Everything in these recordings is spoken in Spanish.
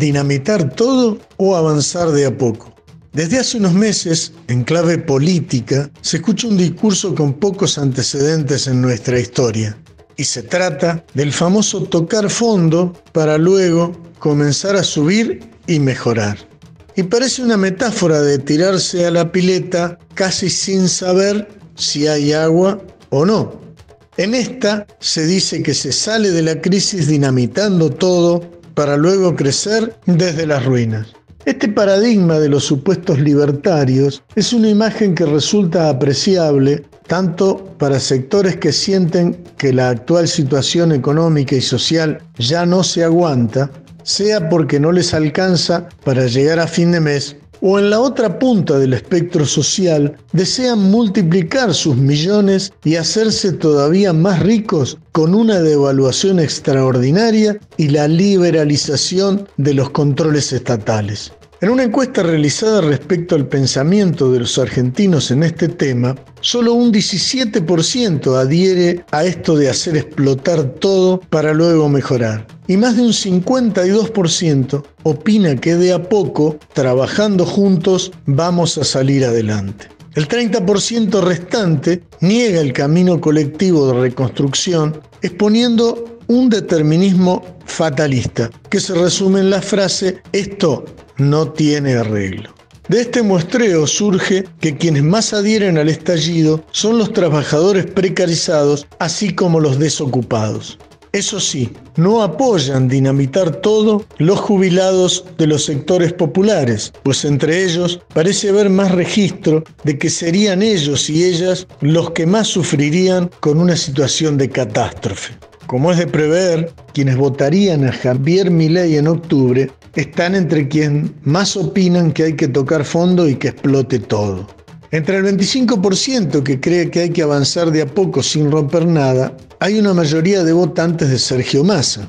Dinamitar todo o avanzar de a poco. Desde hace unos meses, en clave política, se escucha un discurso con pocos antecedentes en nuestra historia. Y se trata del famoso tocar fondo para luego comenzar a subir y mejorar. Y parece una metáfora de tirarse a la pileta casi sin saber si hay agua o no. En esta se dice que se sale de la crisis dinamitando todo para luego crecer desde las ruinas. Este paradigma de los supuestos libertarios es una imagen que resulta apreciable tanto para sectores que sienten que la actual situación económica y social ya no se aguanta, sea porque no les alcanza para llegar a fin de mes, o en la otra punta del espectro social desean multiplicar sus millones y hacerse todavía más ricos con una devaluación extraordinaria y la liberalización de los controles estatales. En una encuesta realizada respecto al pensamiento de los argentinos en este tema, solo un 17% adhiere a esto de hacer explotar todo para luego mejorar. Y más de un 52% opina que de a poco, trabajando juntos, vamos a salir adelante. El 30% restante niega el camino colectivo de reconstrucción, exponiendo un determinismo fatalista, que se resume en la frase esto no tiene arreglo. De este muestreo surge que quienes más adhieren al estallido son los trabajadores precarizados, así como los desocupados. Eso sí, no apoyan dinamitar todo los jubilados de los sectores populares, pues entre ellos parece haber más registro de que serían ellos y ellas los que más sufrirían con una situación de catástrofe. Como es de prever, quienes votarían a Javier Milei en octubre están entre quienes más opinan que hay que tocar fondo y que explote todo. Entre el 25% que cree que hay que avanzar de a poco sin romper nada, hay una mayoría de votantes de Sergio Massa.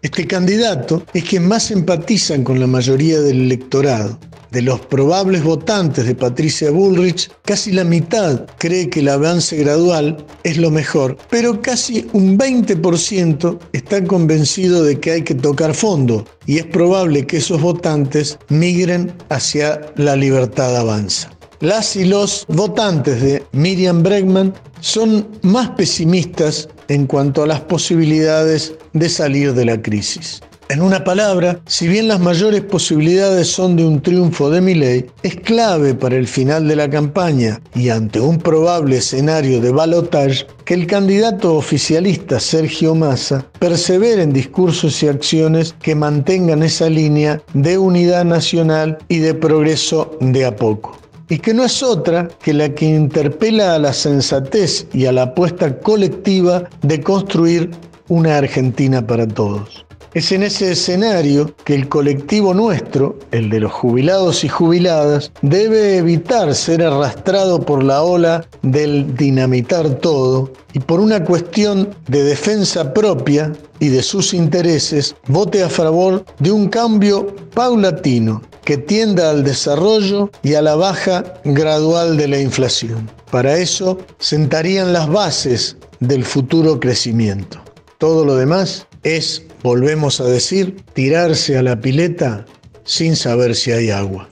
Este candidato es quien más empatizan con la mayoría del electorado. De los probables votantes de Patricia Bullrich, casi la mitad cree que el avance gradual es lo mejor, pero casi un 20% está convencido de que hay que tocar fondo y es probable que esos votantes migren hacia la libertad avanza. Las y los votantes de Miriam Bregman son más pesimistas en cuanto a las posibilidades de salir de la crisis. En una palabra, si bien las mayores posibilidades son de un triunfo de Milei, es clave para el final de la campaña y ante un probable escenario de balotage que el candidato oficialista Sergio Massa persevere en discursos y acciones que mantengan esa línea de unidad nacional y de progreso de a poco y que no es otra que la que interpela a la sensatez y a la apuesta colectiva de construir una Argentina para todos. Es en ese escenario que el colectivo nuestro, el de los jubilados y jubiladas, debe evitar ser arrastrado por la ola del dinamitar todo y por una cuestión de defensa propia y de sus intereses, vote a favor de un cambio paulatino que tienda al desarrollo y a la baja gradual de la inflación. Para eso sentarían las bases del futuro crecimiento. Todo lo demás es, volvemos a decir, tirarse a la pileta sin saber si hay agua.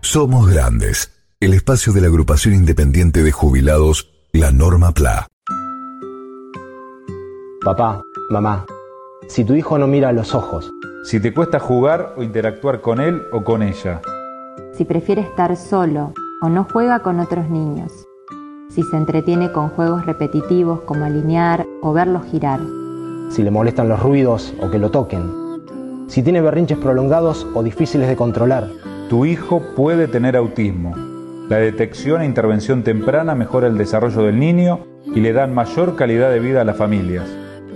Somos Grandes, el espacio de la agrupación independiente de jubilados, la Norma PLA. Papá, mamá, si tu hijo no mira a los ojos, si te cuesta jugar o interactuar con él o con ella, si prefiere estar solo o no juega con otros niños, si se entretiene con juegos repetitivos como alinear o verlos girar, si le molestan los ruidos o que lo toquen, si tiene berrinches prolongados o difíciles de controlar. Tu hijo puede tener autismo. La detección e intervención temprana mejora el desarrollo del niño y le dan mayor calidad de vida a las familias.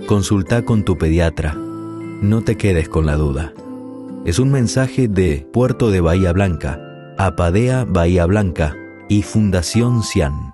Consulta con tu pediatra. No te quedes con la duda. Es un mensaje de Puerto de Bahía Blanca, Apadea Bahía Blanca y Fundación Cian.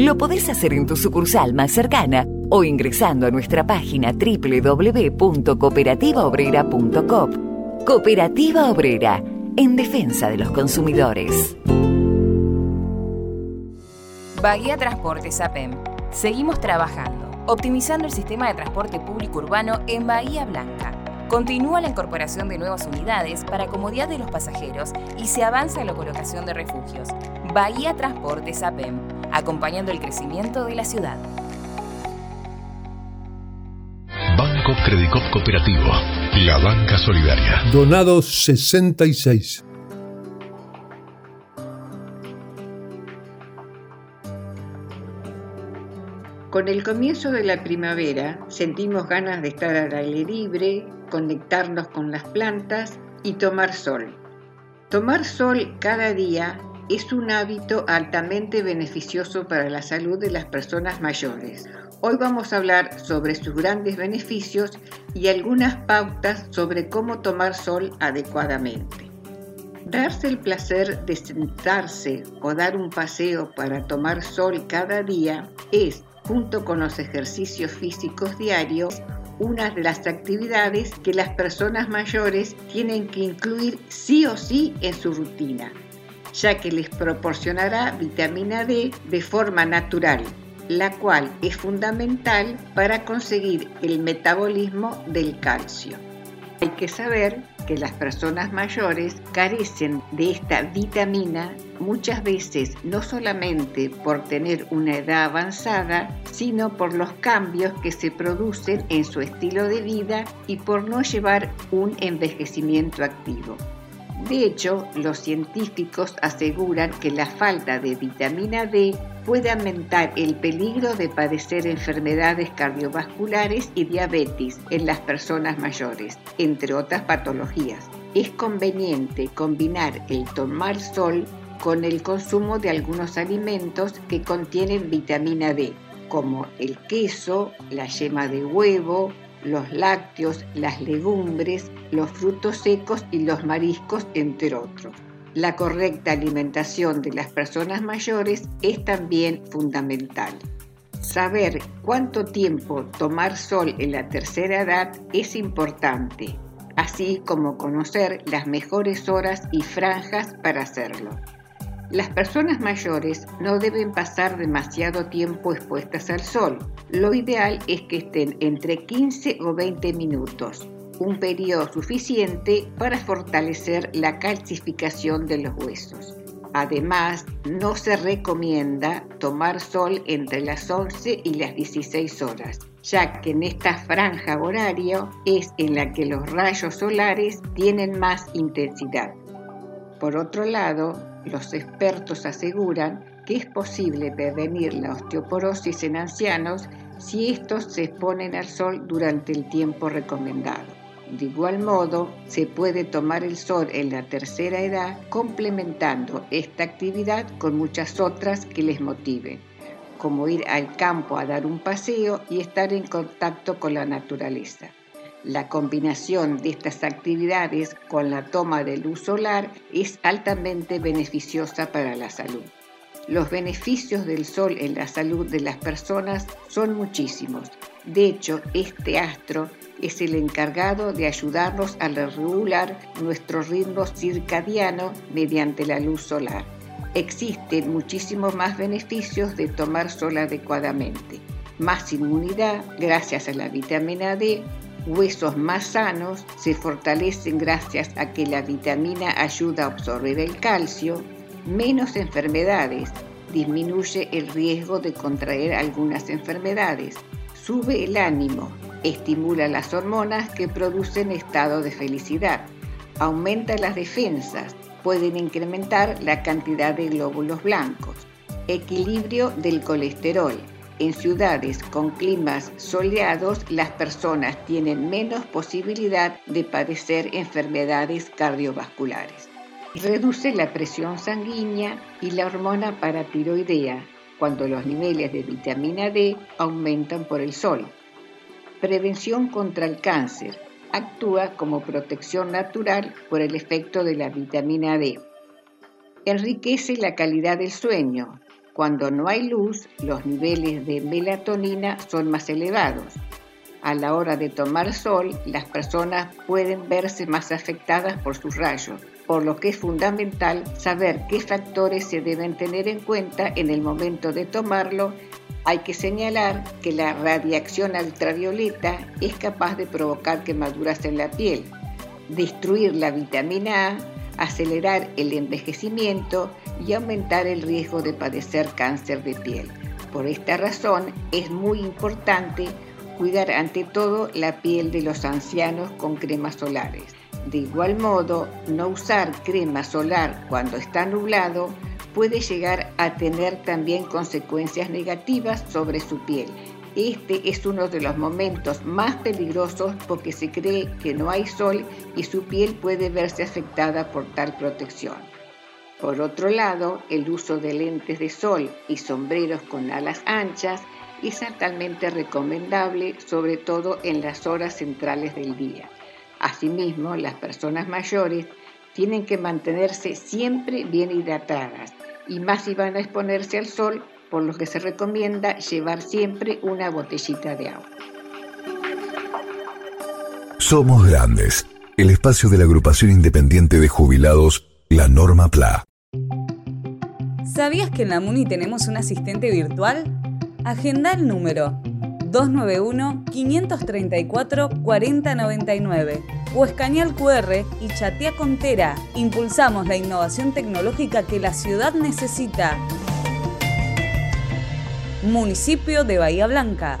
Lo podés hacer en tu sucursal más cercana o ingresando a nuestra página www.cooperativaobrera.com. Cooperativa Obrera, en defensa de los consumidores. Bahía Transportes APEM. Seguimos trabajando, optimizando el sistema de transporte público urbano en Bahía Blanca Continúa la incorporación de nuevas unidades para comodidad de los pasajeros y se avanza en la colocación de refugios. Bahía Transportes APEM, acompañando el crecimiento de la ciudad. Banco Credicop Cooperativo, la banca solidaria. Donados 66. Con el comienzo de la primavera sentimos ganas de estar al aire libre, conectarnos con las plantas y tomar sol. Tomar sol cada día es un hábito altamente beneficioso para la salud de las personas mayores. Hoy vamos a hablar sobre sus grandes beneficios y algunas pautas sobre cómo tomar sol adecuadamente. Darse el placer de sentarse o dar un paseo para tomar sol cada día es junto con los ejercicios físicos diarios, una de las actividades que las personas mayores tienen que incluir sí o sí en su rutina, ya que les proporcionará vitamina D de forma natural, la cual es fundamental para conseguir el metabolismo del calcio. Hay que saber que las personas mayores carecen de esta vitamina muchas veces no solamente por tener una edad avanzada, sino por los cambios que se producen en su estilo de vida y por no llevar un envejecimiento activo. De hecho, los científicos aseguran que la falta de vitamina D puede aumentar el peligro de padecer enfermedades cardiovasculares y diabetes en las personas mayores, entre otras patologías. Es conveniente combinar el tomar sol con el consumo de algunos alimentos que contienen vitamina D, como el queso, la yema de huevo, los lácteos, las legumbres, los frutos secos y los mariscos, entre otros. La correcta alimentación de las personas mayores es también fundamental. Saber cuánto tiempo tomar sol en la tercera edad es importante, así como conocer las mejores horas y franjas para hacerlo. Las personas mayores no deben pasar demasiado tiempo expuestas al sol. Lo ideal es que estén entre 15 o 20 minutos, un periodo suficiente para fortalecer la calcificación de los huesos. Además, no se recomienda tomar sol entre las 11 y las 16 horas. ya que en esta franja horaria es en la que los rayos solares tienen más intensidad. Por otro lado, los expertos aseguran que es posible prevenir la osteoporosis en ancianos si estos se exponen al sol durante el tiempo recomendado. De igual modo, se puede tomar el sol en la tercera edad complementando esta actividad con muchas otras que les motiven, como ir al campo a dar un paseo y estar en contacto con la naturaleza. La combinación de estas actividades con la toma de luz solar es altamente beneficiosa para la salud. Los beneficios del sol en la salud de las personas son muchísimos. De hecho, este astro es el encargado de ayudarnos a regular nuestro ritmo circadiano mediante la luz solar. Existen muchísimos más beneficios de tomar sol adecuadamente. Más inmunidad gracias a la vitamina D, huesos más sanos se fortalecen gracias a que la vitamina ayuda a absorber el calcio, menos enfermedades, disminuye el riesgo de contraer algunas enfermedades, sube el ánimo, estimula las hormonas que producen estado de felicidad, aumenta las defensas, pueden incrementar la cantidad de glóbulos blancos, equilibrio del colesterol. En ciudades con climas soleados, las personas tienen menos posibilidad de padecer enfermedades cardiovasculares. Reduce la presión sanguínea y la hormona paratiroidea cuando los niveles de vitamina D aumentan por el sol. Prevención contra el cáncer. Actúa como protección natural por el efecto de la vitamina D. Enriquece la calidad del sueño. Cuando no hay luz, los niveles de melatonina son más elevados. A la hora de tomar sol, las personas pueden verse más afectadas por sus rayos, por lo que es fundamental saber qué factores se deben tener en cuenta en el momento de tomarlo hay que señalar que la radiación ultravioleta es capaz de provocar quemaduras en la piel, destruir la vitamina A, acelerar el envejecimiento y aumentar el riesgo de padecer cáncer de piel. Por esta razón es muy importante cuidar ante todo la piel de los ancianos con cremas solares. De igual modo, no usar crema solar cuando está nublado puede llegar a tener también consecuencias negativas sobre su piel. Este es uno de los momentos más peligrosos porque se cree que no hay sol y su piel puede verse afectada por tal protección. Por otro lado, el uso de lentes de sol y sombreros con alas anchas es altamente recomendable, sobre todo en las horas centrales del día. Asimismo, las personas mayores tienen que mantenerse siempre bien hidratadas y más si van a exponerse al sol, por lo que se recomienda llevar siempre una botellita de agua. Somos Grandes, el espacio de la agrupación independiente de jubilados, la Norma PLA. ¿Sabías que en la MUNI tenemos un asistente virtual? Agenda el número 291-534-4099 o escanea el QR y chatea con Tera. Impulsamos la innovación tecnológica que la ciudad necesita. Municipio de Bahía Blanca.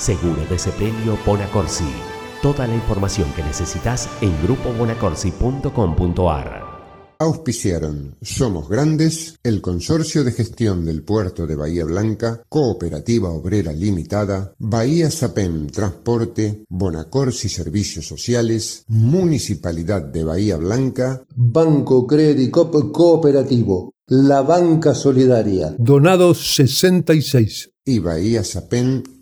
Seguro de Sepelio Bonacorsi. Toda la información que necesitas en grupobonacorsi.com.ar. Auspiciaron Somos Grandes, el Consorcio de Gestión del Puerto de Bahía Blanca, Cooperativa Obrera Limitada, Bahía Sapen Transporte, Bonacorsi Servicios Sociales, Municipalidad de Bahía Blanca, Banco Credicop Cooperativo, la Banca Solidaria. Donados 66. Y Bahía Sapen